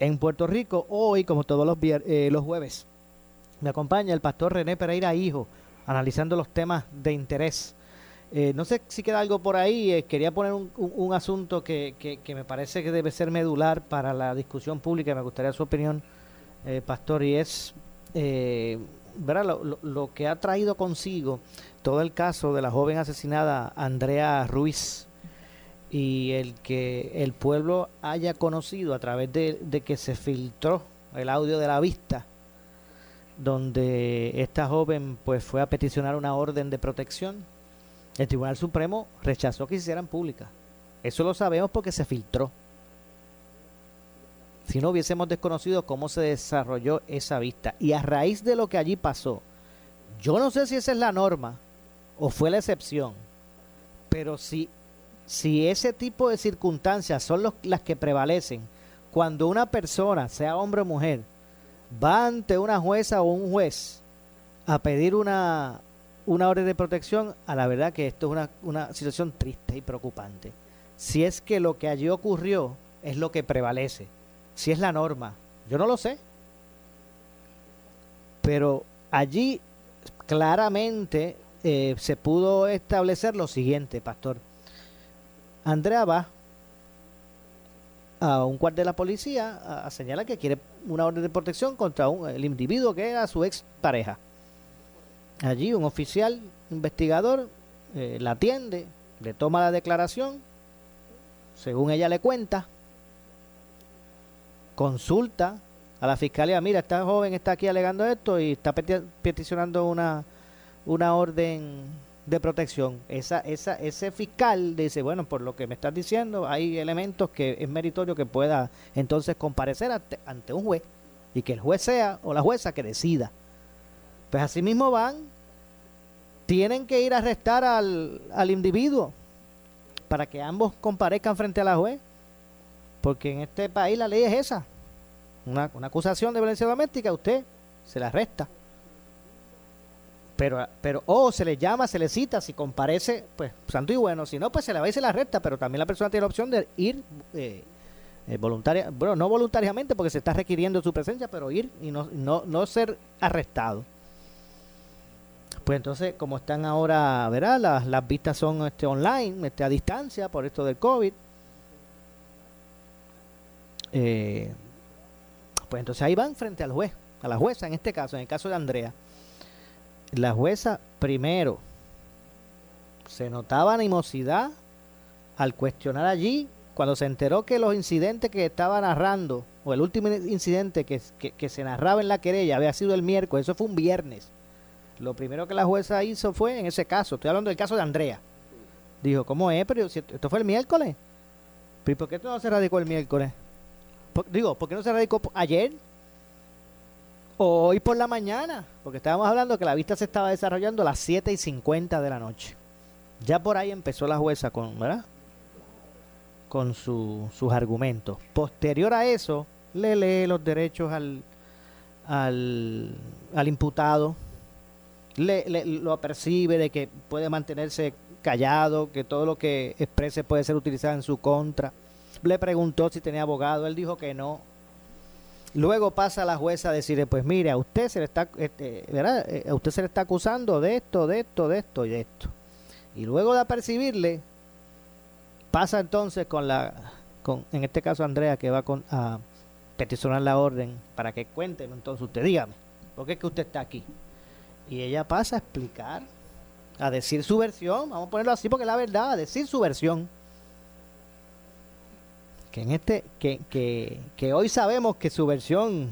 en Puerto Rico. Hoy, como todos los, eh, los jueves, me acompaña el pastor René Pereira Hijo, analizando los temas de interés. Eh, no sé si queda algo por ahí. eh, quería poner un, un- un asunto que, que- que me parece que debe ser medular para la discusión pública. Me gustaría su opinión, pastor, y es ¿verdad? Lo, lo- lo que ha traído consigo todo el caso de la joven asesinada Andrea Ruiz y el que el pueblo haya conocido a través de, de que se filtró el audio de la vista donde esta joven pues fue a peticionar una orden de protección el Tribunal Supremo rechazó que se hicieran públicas. Eso lo sabemos porque se filtró. Si no hubiésemos desconocido cómo se desarrolló esa vista. Y a raíz de lo que allí pasó yo no sé si esa es la norma o fue la excepción pero si si ese tipo de circunstancias son las que prevalecen cuando una persona, sea hombre o mujer, va ante una jueza o un juez a pedir una, una orden de protección, a la verdad que esto es una, una situación triste y preocupante. Si es que lo que allí ocurrió es lo que prevalece, si es la norma, yo no lo sé. Pero allí claramente eh, se pudo establecer lo siguiente, pastor. Andrea va a un cuartel de la policía a, señalar que quiere una orden de protección contra un- el individuo que era su ex pareja. Allí un oficial investigador eh, la atiende, le toma la declaración, según ella le cuenta, consulta a la fiscalía, mira, esta joven está aquí alegando esto y está peti- peticionando una, una orden de protección. Esa, esa, ese fiscal dice, bueno, por lo que me estás diciendo, hay elementos que es meritorio que pueda entonces comparecer ante, ante un juez y que el juez sea o la jueza que decida. Pues así mismo van, tienen que ir a arrestar al, al individuo para que ambos comparezcan frente a la juez, porque en este país la ley es esa. Una, una acusación de violencia doméstica, usted se la arresta. Pero, pero, o se le llama, se le cita, si comparece, pues santo y bueno, si no, pues se le va y se la arresta, pero también la persona tiene la opción de ir eh, eh, voluntaria, bueno, no voluntariamente porque se está requiriendo su presencia, pero ir y no, no, no ser arrestado. Pues entonces, como están ahora, ¿verdad? Las, las vistas son este, online, este, a distancia por esto del COVID. Eh, pues entonces ahí van frente al juez, a la jueza en este caso, en el caso de Andrea. La jueza primero se notaba animosidad al cuestionar allí, cuando se enteró que los incidentes que estaba narrando, o el último incidente que, que, se narraba en la querella había sido el miércoles, eso fue un viernes. Lo primero que la jueza hizo fue, en ese caso, estoy hablando del caso de Andrea, dijo, ¿cómo es? Pero esto fue el miércoles. ¿Pero por qué esto no se radicó el miércoles? Digo, ¿por qué no se radicó ayer? Hoy por la mañana, porque estábamos hablando que la vista se estaba desarrollando a las 7 y 50 de la noche. Ya por ahí empezó la jueza con, ¿verdad? Con su- sus argumentos. Posterior a eso, le lee los derechos al, al, al imputado, le, le- lo percibe de que puede mantenerse callado, que todo lo que exprese puede ser utilizado en su contra. Le preguntó si tenía abogado, él dijo que no. Luego pasa la jueza a decirle, pues mire, a usted se le está, este, ¿verdad? Eh, A usted se le está acusando de esto, de esto, de esto y de esto. Y luego de apercibirle, pasa entonces con la, con, en este caso Andrea, que va con, a peticionar la orden para que cuénteme entonces usted, dígame, ¿por qué es que usted está aquí? Y ella pasa a explicar, a decir su versión, vamos a ponerlo así porque es la verdad, a decir su versión. Que en este, que, que, que hoy sabemos que su versión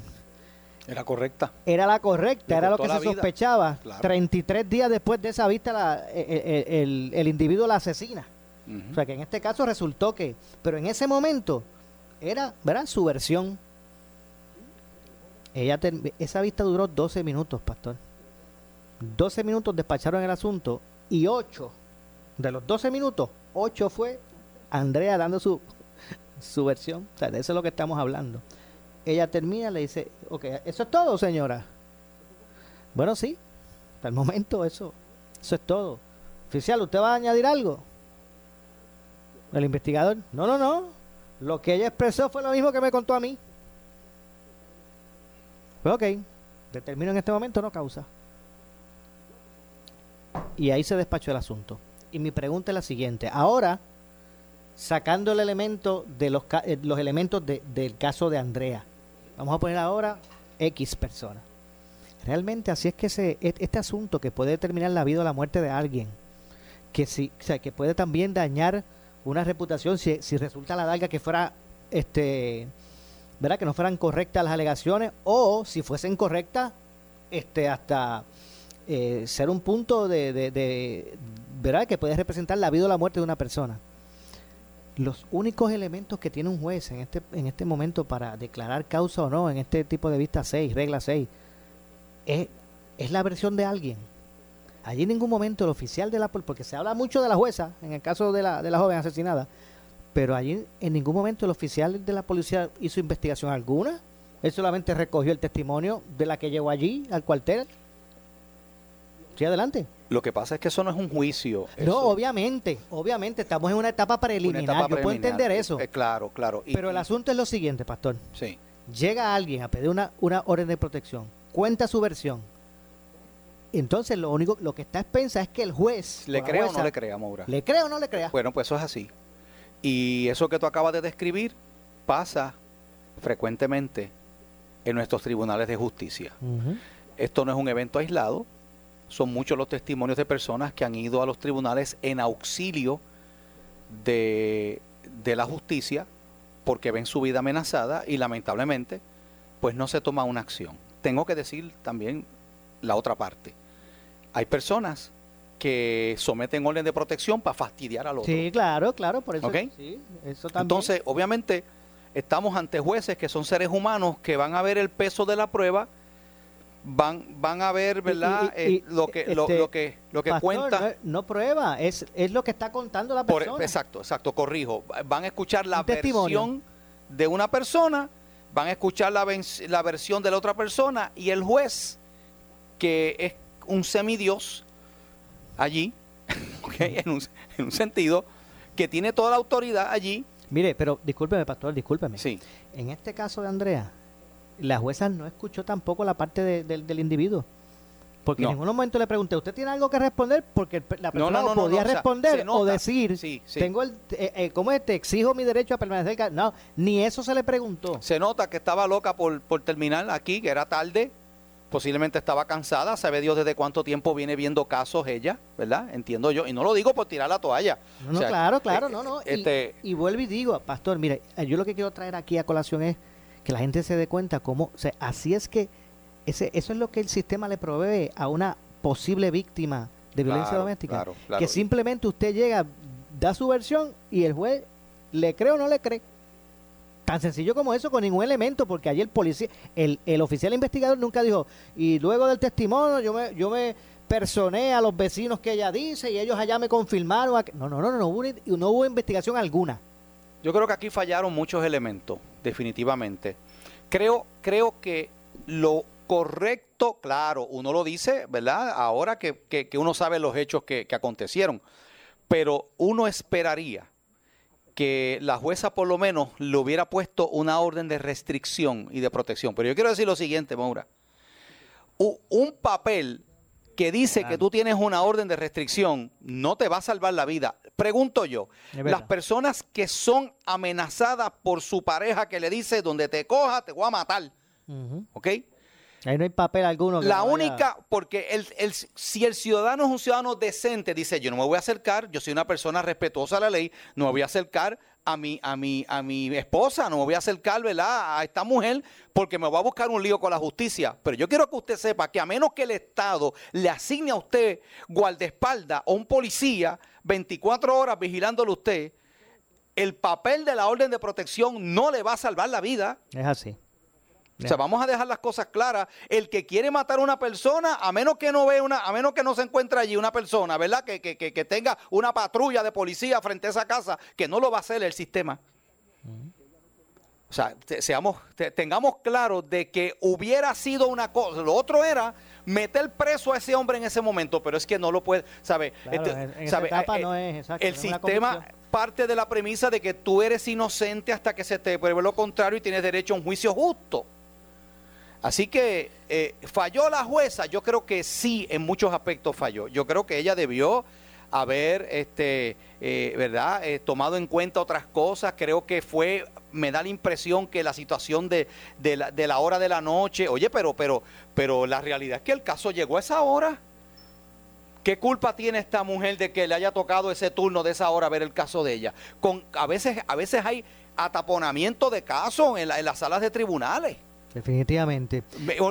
Era correcta. era la correcta, Le era lo que se vida. sospechaba. Claro. 33 días después de esa vista, la- e- e- el, el individuo la asesina. O sea que en este caso resultó que, pero en ese momento era, ¿verdad? Su versión. Ella esa vista duró 12 minutos, pastor. 12 minutos despacharon el asunto y 8 de los 12 minutos, 8 fue Andrea dando su, su versión. O sea, de eso es lo que estamos hablando. Ella termina, le dice, ok, eso es todo, señora. Bueno, sí, hasta el momento eso, eso es todo. Oficial, ¿usted va a añadir algo? El investigador, no, no, no. Lo que ella expresó fue lo mismo que me contó a mí. Pues ok, determino en este momento no causa. Y ahí se despachó el asunto. Y mi pregunta es la siguiente. Ahora, sacando el elemento de los, eh, los elementos de- del caso de Andrea, vamos a poner ahora X persona. Realmente así es que se, e- este asunto que puede determinar la vida o la muerte de alguien, que si, o sea, que puede también dañar una reputación si, si resulta la larga que fuera este verdad que no fueran correctas las alegaciones o si fuesen correctas este hasta eh, ser un punto de, de, de- verdad que puede representar la vida o la muerte de una persona los únicos elementos que tiene un juez en este en este momento para declarar causa o no en este tipo de vista 6 regla 6 es, es la versión de alguien Allí en ningún momento el oficial de la porque se habla mucho de la jueza en el caso de la, de la joven asesinada, pero allí en ningún momento el oficial de la policía hizo investigación alguna. Él solamente recogió el testimonio de la que llegó allí al cuartel. Sí, adelante. Lo que pasa es que eso no es un juicio. No, eso obviamente, obviamente estamos en una etapa preliminar. una etapa Yo puedo entender eso. Eh, claro, claro. Y- pero el asunto es lo siguiente, pastor. Sí. Llega alguien a pedir una, una orden de protección, cuenta su versión. Entonces lo único, lo que está expensa es que el juez. ¿Le creo o no le crea, Maura? ¿Le creo o no le crea? Bueno, pues eso es así. Y eso que tú acabas de describir pasa frecuentemente en nuestros tribunales de justicia. Esto no es un evento aislado, son muchos los testimonios de personas que han ido a los tribunales en auxilio de, de la justicia porque ven su vida amenazada y lamentablemente pues no se toma una acción. Tengo que decir también la otra parte. Hay personas que someten orden de protección para fastidiar al otro. Sí, claro, claro, por eso. Eso también. Entonces, obviamente, estamos ante jueces que son seres humanos que van a ver el peso de la prueba, van, van a ver, ¿verdad? Y- y- Eh, lo que, lo, este, lo que, lo que Pastor, cuenta. No, no prueba, es, es lo que está contando la Por- persona. exacto, exacto, corrijo. Van a escuchar la testimonio. versión de una persona, van a escuchar la, la versión de la otra persona y el juez, que es un semidios allí, *laughs* en, un, en un sentido, que tiene toda la autoridad allí. Mire, pero discúlpeme, pastor, discúlpeme. Sí. En este caso de Andrea, la jueza no escuchó tampoco la parte de- del- del individuo. Porque No. en ningún momento le pregunté, ¿usted tiene algo que responder? Porque la persona no, podía no, o sea, responder o decir, Sí, sí. tengo el, eh, eh, ¿cómo es? Te exijo mi derecho a permanecer. ca-". No, ni eso se le preguntó. Se nota que estaba loca por, por terminar aquí, que era tarde, Posiblemente estaba cansada, sabe Dios desde cuánto tiempo viene viendo casos ella, ¿verdad? Entiendo yo. Y no lo digo por tirar la toalla. No, no, O sea, claro, claro, eh, no, no. Y- Este, Y, vuelvo y digo, pastor, mire, yo lo que quiero traer aquí a colación es que la gente se dé cuenta cómo, o sea, así es que ese, eso es lo que el sistema le provee a una posible víctima de violencia Claro, doméstica. claro, claro. Que simplemente usted llega, da su versión y el juez le cree o no le cree. Tan sencillo como eso, con ningún elemento, porque ayer el policía, el, el oficial investigador nunca dijo, y luego del testimonio yo me, yo me personé a los vecinos que ella dice y ellos allá me confirmaron. a que-". No, no, no, no, no hubo, no hubo investigación alguna. Yo creo que aquí fallaron muchos elementos, definitivamente. Creo, creo que lo correcto, claro, uno lo dice, ¿verdad? Ahora que, que- uno sabe los hechos que, que acontecieron, pero uno esperaría que la jueza por lo menos le hubiera puesto una orden de restricción y de protección. Pero yo quiero decir lo siguiente, Maura. Un papel que dice que tú tienes una orden de restricción no te va a salvar la vida. Pregunto yo, las personas que son amenazadas por su pareja que le dice, donde te coja, te voy a matar, ¿ok? Ahí no hay papel alguno. que La vaya- única, porque el, el- si el ciudadano es un ciudadano decente, dice, yo no me voy a acercar, yo soy una persona respetuosa a la ley, no me voy a acercar a mi, a mi, a mi esposa, no me voy a acercar. A esta mujer porque me va a buscar un lío con la justicia. Pero yo quiero que usted sepa que a menos que el Estado le asigne a usted guardaespaldas o un policía 24 horas vigilándolo usted, el papel de la orden de protección no le va a salvar la vida. Es así. O sea, vamos a dejar las cosas claras. El que quiere matar a una persona, a menos que no vea una, a menos que no se encuentre allí una persona, ¿verdad? Que, que, que, que tenga una patrulla de policía frente a esa casa, que no lo va a hacer el sistema. O sea, te- seamos, te- tengamos claro de que hubiera sido una cosa. Lo otro era meter preso a ese hombre en ese momento, pero es que no lo puede, ¿sabe? Claro, Este, en- en esa ¿sabe? etapa no es, exacto, El no sistema parte de la premisa de que tú eres inocente hasta que se te pruebe lo contrario y tienes derecho a un juicio justo. Así que eh, falló la jueza, yo creo que sí, en muchos aspectos falló. Yo creo que ella debió haber, este, eh, ¿verdad?, Eh, tomado en cuenta otras cosas. Creo que fue, me da la impresión que la situación de, la, hora de la noche, oye, pero, pero, pero la realidad es que el caso llegó a esa hora. ¿Qué culpa tiene esta mujer de que le haya tocado ese turno de esa hora ver el caso de ella? Con, a, veces, a veces hay ataponamiento de casos en, la- en las salas de tribunales. Definitivamente.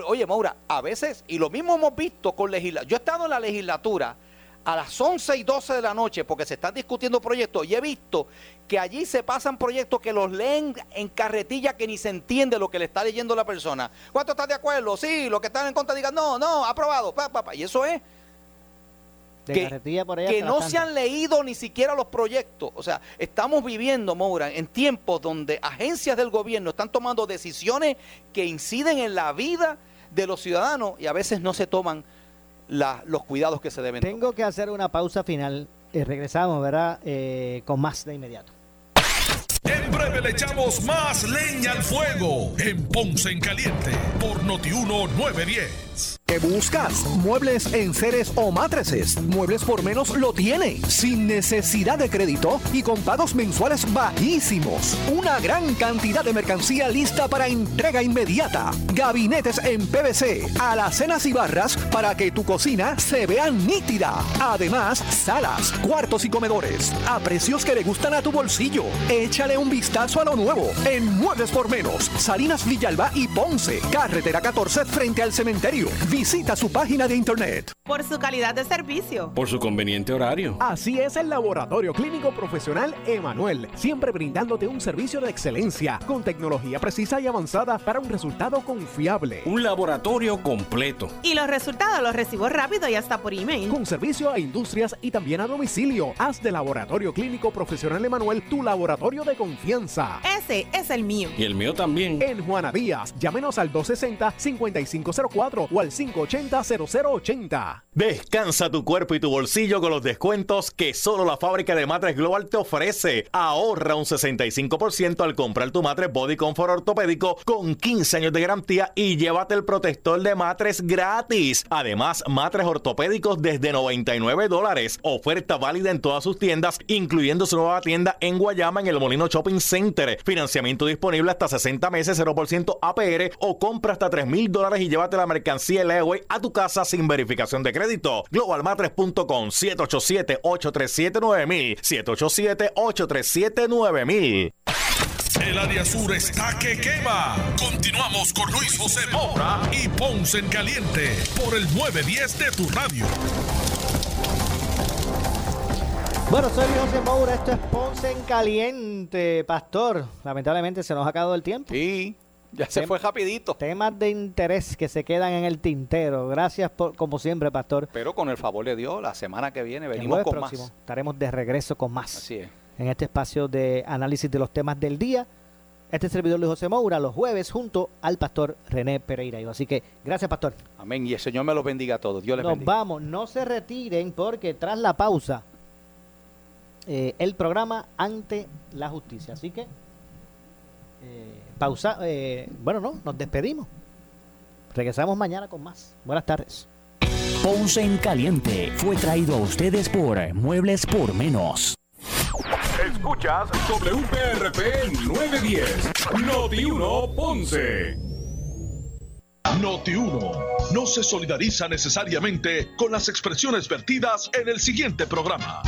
Oye, Maura, a veces, y lo mismo hemos visto con legislatura. Yo he estado en la legislatura a las 11 y 12 de la noche porque se están discutiendo proyectos y he visto que allí se pasan proyectos que los leen en carretilla que ni se entiende lo que le está leyendo la persona. ¿Cuánto estás de acuerdo? Sí, los que están en contra digan, no, no, aprobado. pa. Y eso es que, no se han leído ni siquiera los proyectos. O sea, estamos viviendo, Moura, en tiempos donde agencias del gobierno están tomando decisiones que inciden en la vida de los ciudadanos y a veces no se toman la- los cuidados que se deben tomar. Tengo que hacer una pausa final. Eh, regresamos, ¿verdad? Eh, con más de inmediato. En breve le echamos más leña al fuego en Ponce en Caliente por Notiuno 910. ¿Qué buscas? ¿Muebles en seres o matrices? Muebles por menos lo tiene, sin necesidad de crédito y con pagos mensuales bajísimos. Una gran cantidad de mercancía lista para entrega inmediata. Gabinetes en PVC, alacenas y barras para que tu cocina se vea nítida. Además, salas, cuartos y comedores a precios que le gustan a tu bolsillo. Échale un vistazo a lo nuevo en Muebles por Menos, Salinas Villalba y Ponce, carretera 14 frente al cementerio. Visita su página de internet. Por su calidad de servicio. Por su conveniente horario. Así es el Laboratorio Clínico Profesional Emanuel, siempre brindándote un servicio de excelencia con tecnología precisa y avanzada para un resultado confiable. Un laboratorio completo. Y los resultados los recibo rápido y hasta por email. Con servicio a industrias y también a domicilio. Haz de Laboratorio Clínico Profesional Emanuel tu laboratorio de confianza. Ese es el mío. Y el mío también. En Juana Díaz, llámenos al 260-5504 o al 580-0080. Descansa tu cuerpo y tu bolsillo con los descuentos que solo la fábrica de matres Global te ofrece. Ahorra un 65% al comprar tu matres Body Comfort ortopédico con 15 años de garantía y llévate el protector de matres gratis. Además, matres ortopédicos desde 99 dólares. Oferta válida en todas sus tiendas, incluyendo su nueva tienda en Guayama en el Molino Shopping Center. Financiamiento disponible hasta 60 meses, 0% APR o compra hasta 3 mil dólares y llévate la mercancía Leeway a tu casa sin verificación de crédito. Globalmatres.com 787-837-9000 787-837-9000 El área sur está que quema. Continuamos con Luis José Moura y Ponce en Caliente por el 910 de tu radio. Bueno, soy José Moura, esto es Ponce en Caliente, Pastor. Lamentablemente se nos ha acabado el tiempo. Sí, ya se fue rapidito. Temas de interés que se quedan en el tintero. Gracias por, como siempre, Pastor. Pero con el favor de Dios, la semana que viene venimos con próximo más. estaremos de regreso con más. Así es. En este espacio de análisis de los temas del día. Este servidor Luis José Moura, los jueves, junto al Pastor René Pereira. Así que, gracias, Pastor. Amén. Y el Señor me los bendiga a todos. Dios les Nos bendiga. vamos, no se retiren porque tras la pausa, eh, el programa ante la justicia. Así que, eh, pausa, eh, bueno, no, nos despedimos. Regresamos mañana con más. Buenas tardes. Ponce en Caliente fue traído a ustedes por Muebles por Menos. Escuchas WPRP 910, Noti 1 Ponce. Noti 1 no se solidariza necesariamente con las expresiones vertidas en el siguiente programa.